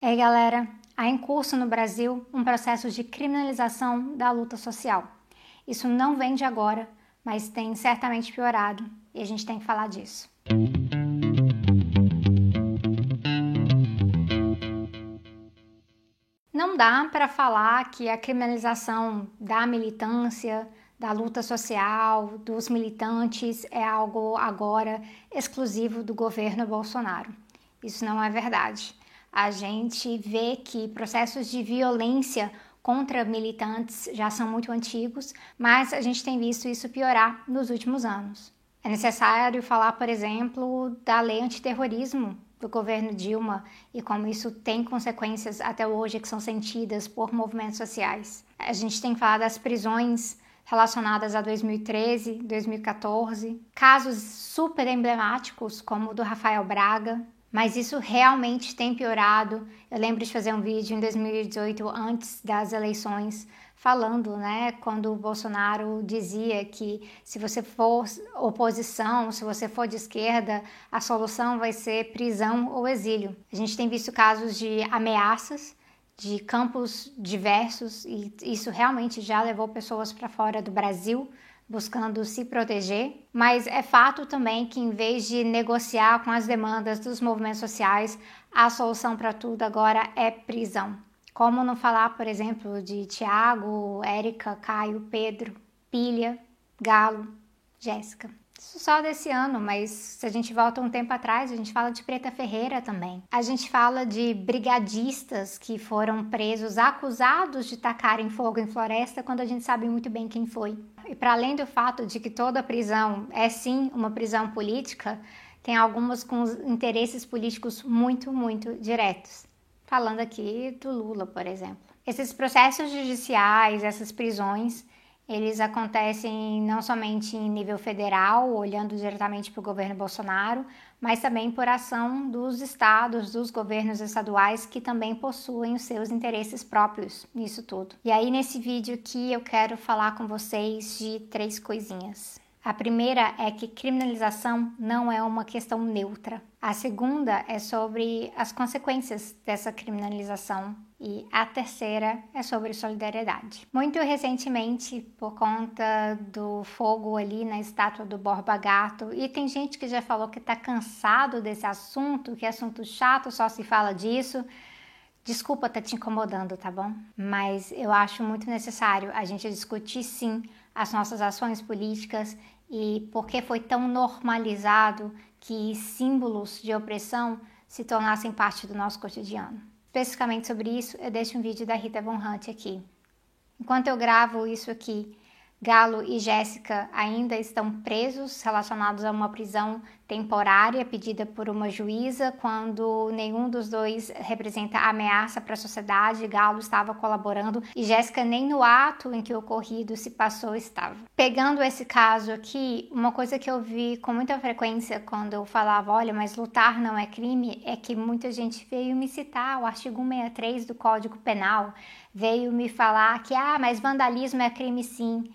Ei, galera, há em curso no Brasil um processo de criminalização da luta social. Isso não vem de agora, mas tem certamente piorado e a gente tem que falar disso. Não dá para falar que a criminalização da militância, da luta social, dos militantes é algo agora exclusivo do governo Bolsonaro. Isso não é verdade. A gente vê que processos de violência contra militantes já são muito antigos, mas a gente tem visto isso piorar nos últimos anos. É necessário falar, por exemplo, da lei antiterrorismo do governo Dilma e como isso tem consequências até hoje que são sentidas por movimentos sociais. A gente tem que falar das prisões relacionadas a 2013, 2014, casos super emblemáticos como o do Rafael Braga, mas isso realmente tem piorado. Eu lembro de fazer um vídeo em 2018 antes das eleições falando, né, quando o Bolsonaro dizia que se você for oposição, se você for de esquerda, a solução vai ser prisão ou exílio. A gente tem visto casos de ameaças de campos diversos e isso realmente já levou pessoas para fora do Brasil buscando se proteger, mas é fato também que em vez de negociar com as demandas dos movimentos sociais, a solução para tudo agora é prisão. Como não falar, por exemplo, de Tiago, Érica, Caio, Pedro, Pilha, Galo, Jéssica. Isso só desse ano, mas se a gente volta um tempo atrás, a gente fala de Preta Ferreira também. A gente fala de brigadistas que foram presos acusados de tacarem fogo em floresta quando a gente sabe muito bem quem foi. E para além do fato de que toda prisão é sim uma prisão política, tem algumas com interesses políticos muito, muito diretos. Falando aqui do Lula, por exemplo. Esses processos judiciais, essas prisões, eles acontecem não somente em nível federal, olhando diretamente para o governo Bolsonaro, mas também por ação dos estados, dos governos estaduais que também possuem os seus interesses próprios nisso tudo. E aí nesse vídeo aqui eu quero falar com vocês de três coisinhas. A primeira é que criminalização não é uma questão neutra. A segunda é sobre as consequências dessa criminalização. E a terceira é sobre solidariedade. Muito recentemente, por conta do fogo ali na estátua do Borba Gato, e tem gente que já falou que está cansado desse assunto, que é assunto chato, só se fala disso. Desculpa tá te incomodando, tá bom? Mas eu acho muito necessário a gente discutir sim as nossas ações políticas e por que foi tão normalizado que símbolos de opressão se tornassem parte do nosso cotidiano. Especificamente sobre isso, eu deixo um vídeo da Rita Von Hunt aqui. Enquanto eu gravo isso aqui, Galo e Jéssica ainda estão presos, relacionados a uma prisão temporária pedida por uma juíza, quando nenhum dos dois representa ameaça para a sociedade. Galo estava colaborando e Jéssica nem no ato em que o ocorrido se passou estava. Pegando esse caso aqui, uma coisa que eu vi com muita frequência quando eu falava, olha, mas lutar não é crime, é que muita gente veio me citar o artigo 163 do Código Penal, veio me falar que, ah, mas vandalismo é crime sim.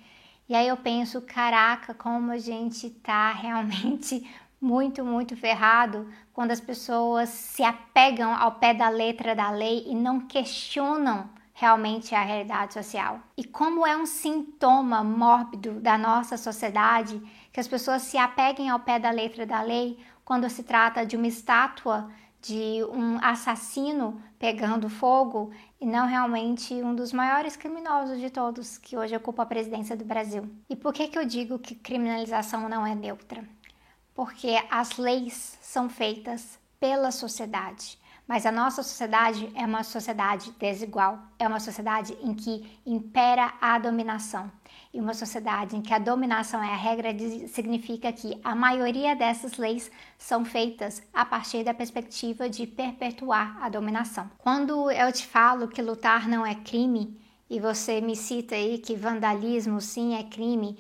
E aí eu penso, caraca, como a gente tá realmente muito, muito ferrado quando as pessoas se apegam ao pé da letra da lei e não questionam realmente a realidade social. E como é um sintoma mórbido da nossa sociedade que as pessoas se apeguem ao pé da letra da lei quando se trata de uma estátua de um assassino pegando fogo e não realmente um dos maiores criminosos de todos que hoje ocupa a presidência do Brasil. E por que, que eu digo que criminalização não é neutra? Porque as leis são feitas pela sociedade. Mas a nossa sociedade é uma sociedade desigual, é uma sociedade em que impera a dominação. E uma sociedade em que a dominação é a regra significa que a maioria dessas leis são feitas a partir da perspectiva de perpetuar a dominação. Quando eu te falo que lutar não é crime, e você me cita aí que vandalismo sim é crime,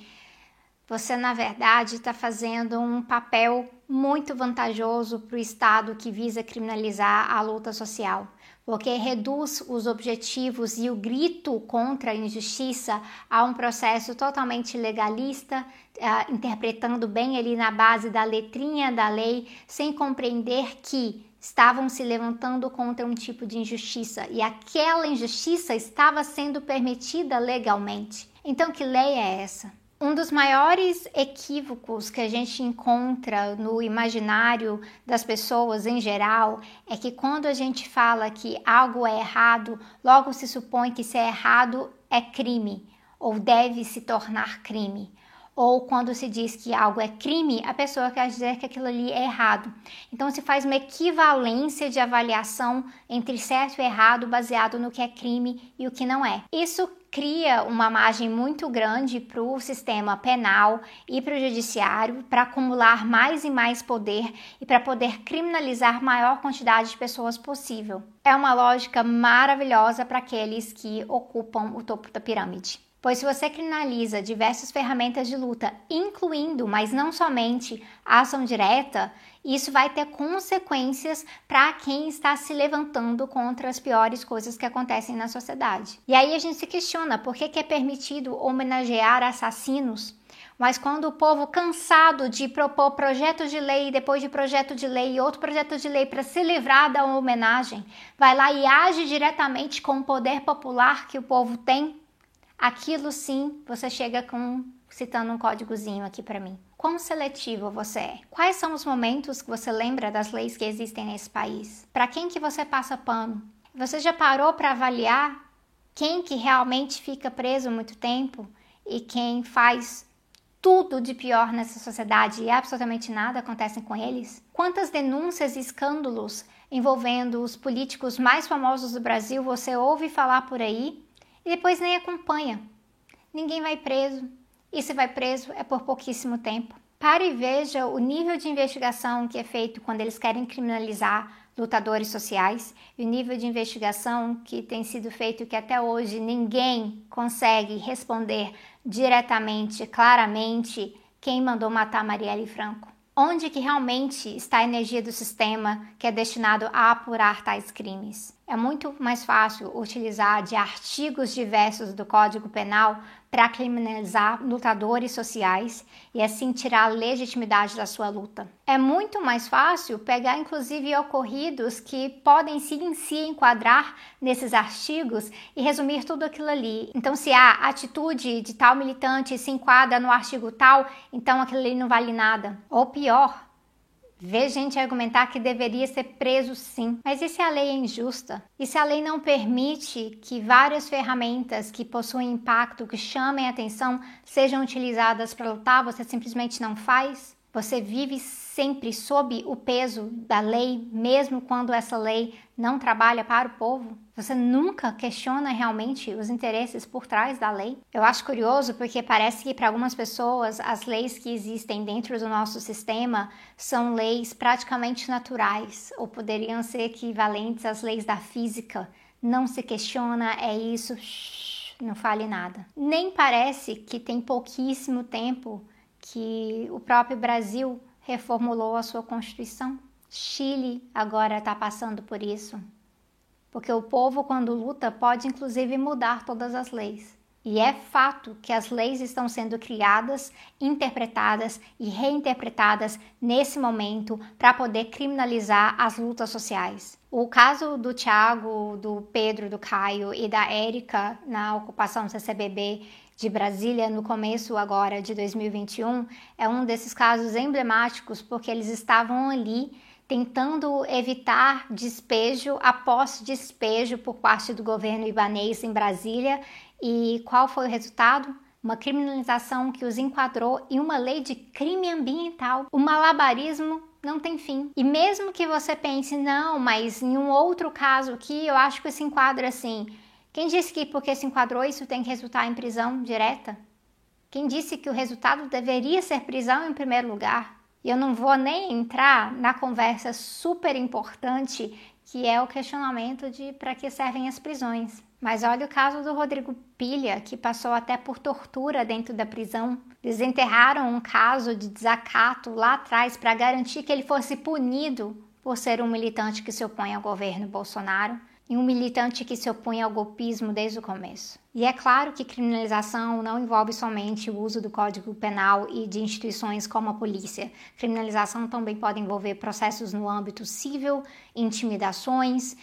você na verdade está fazendo um papel muito vantajoso para o Estado que visa criminalizar a luta social, porque reduz os objetivos e o grito contra a injustiça a um processo totalmente legalista, uh, interpretando bem ali na base da letrinha da lei, sem compreender que estavam se levantando contra um tipo de injustiça e aquela injustiça estava sendo permitida legalmente. Então, que lei é essa? Um dos maiores equívocos que a gente encontra no imaginário das pessoas em geral é que quando a gente fala que algo é errado, logo se supõe que se é errado é crime ou deve se tornar crime. Ou quando se diz que algo é crime, a pessoa quer dizer que aquilo ali é errado. Então se faz uma equivalência de avaliação entre certo e errado baseado no que é crime e o que não é. Isso cria uma margem muito grande para o sistema penal e para o judiciário para acumular mais e mais poder e para poder criminalizar maior quantidade de pessoas possível. É uma lógica maravilhosa para aqueles que ocupam o topo da pirâmide. Pois se você criminaliza diversas ferramentas de luta, incluindo, mas não somente, a ação direta, isso vai ter consequências para quem está se levantando contra as piores coisas que acontecem na sociedade. E aí a gente se questiona por que, que é permitido homenagear assassinos mas quando o povo cansado de propor projetos de lei, depois de projeto de lei e outro projeto de lei para se livrar da homenagem, vai lá e age diretamente com o poder popular que o povo tem, Aquilo sim, você chega com citando um códigozinho aqui para mim. Quão seletivo você é? Quais são os momentos que você lembra das leis que existem nesse país? Para quem que você passa pano? Você já parou para avaliar quem que realmente fica preso muito tempo e quem faz tudo de pior nessa sociedade e absolutamente nada acontece com eles? Quantas denúncias e escândalos envolvendo os políticos mais famosos do Brasil você ouve falar por aí e depois nem acompanha. Ninguém vai preso. E se vai preso é por pouquíssimo tempo. Pare e veja o nível de investigação que é feito quando eles querem criminalizar lutadores sociais e o nível de investigação que tem sido feito que até hoje ninguém consegue responder diretamente, claramente, quem mandou matar Marielle Franco. Onde que realmente está a energia do sistema que é destinado a apurar tais crimes? É muito mais fácil utilizar de artigos diversos do Código Penal para criminalizar lutadores sociais e assim tirar a legitimidade da sua luta. É muito mais fácil pegar inclusive ocorridos que podem se enquadrar nesses artigos e resumir tudo aquilo ali. Então se a atitude de tal militante se enquadra no artigo tal, então aquilo ali não vale nada. Ou pior, Vê gente argumentar que deveria ser preso sim. Mas e se a lei é injusta? E se a lei não permite que várias ferramentas que possuem impacto, que chamem atenção, sejam utilizadas para lutar, você simplesmente não faz? Você vive sempre sob o peso da lei, mesmo quando essa lei não trabalha para o povo? Você nunca questiona realmente os interesses por trás da lei? Eu acho curioso porque parece que para algumas pessoas as leis que existem dentro do nosso sistema são leis praticamente naturais ou poderiam ser equivalentes às leis da física. Não se questiona, é isso, não fale nada. Nem parece que tem pouquíssimo tempo que o próprio Brasil reformulou a sua Constituição. Chile agora está passando por isso. Porque o povo, quando luta, pode inclusive mudar todas as leis. E é fato que as leis estão sendo criadas, interpretadas e reinterpretadas nesse momento para poder criminalizar as lutas sociais. O caso do Tiago, do Pedro, do Caio e da Érica na ocupação CCBB de Brasília no começo agora de 2021 é um desses casos emblemáticos porque eles estavam ali tentando evitar despejo após despejo por parte do governo ibanês em Brasília e qual foi o resultado? Uma criminalização que os enquadrou em uma lei de crime ambiental. O malabarismo não tem fim. E mesmo que você pense, não, mas em um outro caso aqui, eu acho que se enquadra assim. Quem disse que porque se enquadrou isso tem que resultar em prisão direta? Quem disse que o resultado deveria ser prisão em primeiro lugar? E eu não vou nem entrar na conversa super importante que é o questionamento de para que servem as prisões. Mas olha o caso do Rodrigo Pilha, que passou até por tortura dentro da prisão. Desenterraram um caso de desacato lá atrás para garantir que ele fosse punido por ser um militante que se opõe ao governo Bolsonaro. E um militante que se opõe ao golpismo desde o começo. E é claro que criminalização não envolve somente o uso do Código Penal e de instituições como a polícia. Criminalização também pode envolver processos no âmbito civil, intimidações,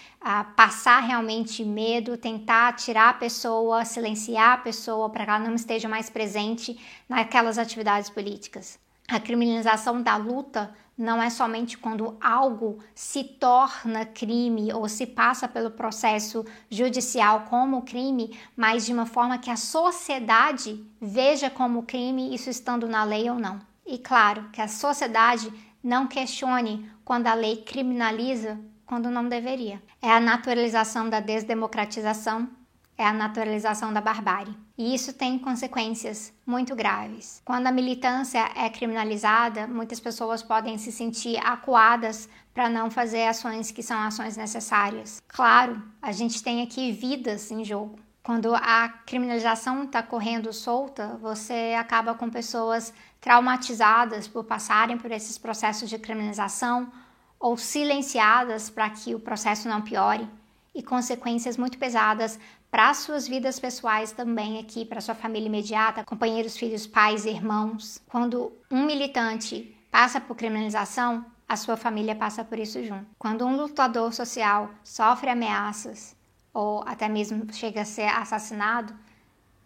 passar realmente medo, tentar tirar a pessoa, silenciar a pessoa para que ela não esteja mais presente naquelas atividades políticas. A criminalização da luta não é somente quando algo se torna crime ou se passa pelo processo judicial como crime, mas de uma forma que a sociedade veja como crime, isso estando na lei ou não. E claro, que a sociedade não questione quando a lei criminaliza quando não deveria. É a naturalização da desdemocratização é a naturalização da barbárie. E isso tem consequências muito graves. Quando a militância é criminalizada, muitas pessoas podem se sentir acuadas para não fazer ações que são ações necessárias. Claro, a gente tem aqui vidas em jogo. Quando a criminalização está correndo solta, você acaba com pessoas traumatizadas por passarem por esses processos de criminalização ou silenciadas para que o processo não piore e consequências muito pesadas para suas vidas pessoais também aqui, para sua família imediata, companheiros, filhos, pais, irmãos. Quando um militante passa por criminalização, a sua família passa por isso junto. Quando um lutador social sofre ameaças ou até mesmo chega a ser assassinado,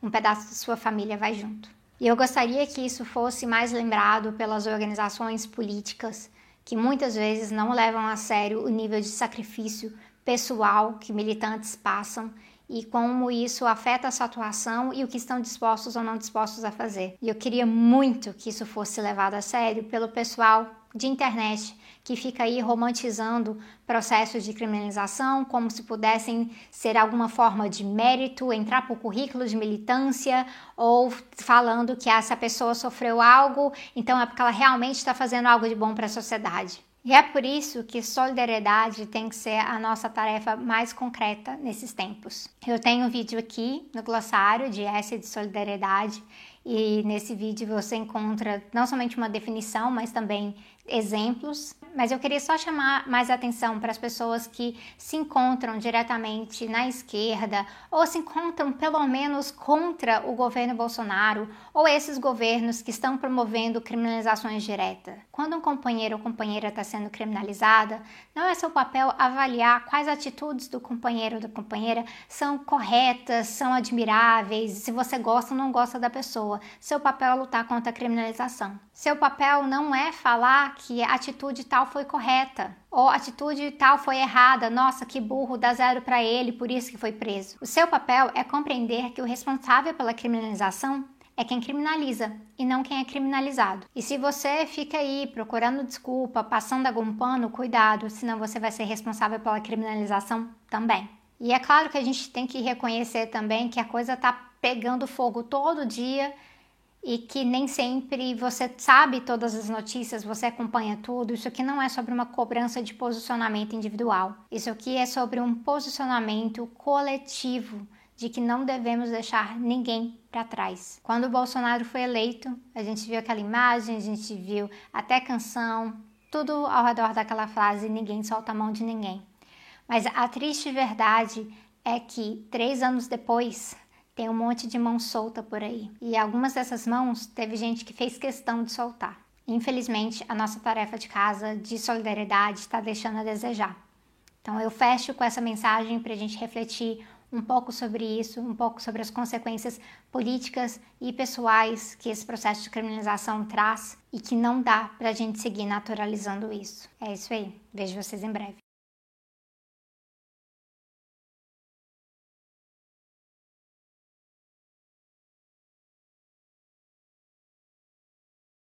um pedaço da sua família vai junto. E eu gostaria que isso fosse mais lembrado pelas organizações políticas que muitas vezes não levam a sério o nível de sacrifício pessoal que militantes passam e como isso afeta a sua atuação e o que estão dispostos ou não dispostos a fazer. E eu queria muito que isso fosse levado a sério pelo pessoal de internet que fica aí romantizando processos de criminalização como se pudessem ser alguma forma de mérito, entrar para o currículo de militância ou falando que essa pessoa sofreu algo, então é porque ela realmente está fazendo algo de bom para a sociedade. E é por isso que solidariedade tem que ser a nossa tarefa mais concreta nesses tempos. Eu tenho um vídeo aqui no glossário de S de solidariedade e nesse vídeo você encontra não somente uma definição, mas também exemplos mas eu queria só chamar mais atenção para as pessoas que se encontram diretamente na esquerda ou se encontram pelo menos contra o governo Bolsonaro ou esses governos que estão promovendo criminalizações diretas. Quando um companheiro ou companheira está sendo criminalizada, não é seu papel avaliar quais atitudes do companheiro ou da companheira são corretas, são admiráveis, se você gosta ou não gosta da pessoa. Seu papel é lutar contra a criminalização. Seu papel não é falar que a atitude tal foi correta ou a atitude tal foi errada. Nossa, que burro, dá zero para ele, por isso que foi preso. O seu papel é compreender que o responsável pela criminalização é quem criminaliza e não quem é criminalizado. E se você fica aí procurando desculpa, passando algum pano, cuidado, senão você vai ser responsável pela criminalização também. E é claro que a gente tem que reconhecer também que a coisa tá pegando fogo todo dia e que nem sempre você sabe todas as notícias, você acompanha tudo. Isso aqui não é sobre uma cobrança de posicionamento individual. Isso aqui é sobre um posicionamento coletivo de que não devemos deixar ninguém para trás. Quando o Bolsonaro foi eleito, a gente viu aquela imagem, a gente viu até canção, tudo ao redor daquela frase: ninguém solta a mão de ninguém. Mas a triste verdade é que três anos depois, tem um monte de mão solta por aí. E algumas dessas mãos teve gente que fez questão de soltar. Infelizmente, a nossa tarefa de casa de solidariedade está deixando a desejar. Então, eu fecho com essa mensagem para a gente refletir um pouco sobre isso, um pouco sobre as consequências políticas e pessoais que esse processo de criminalização traz e que não dá para a gente seguir naturalizando isso. É isso aí. Vejo vocês em breve.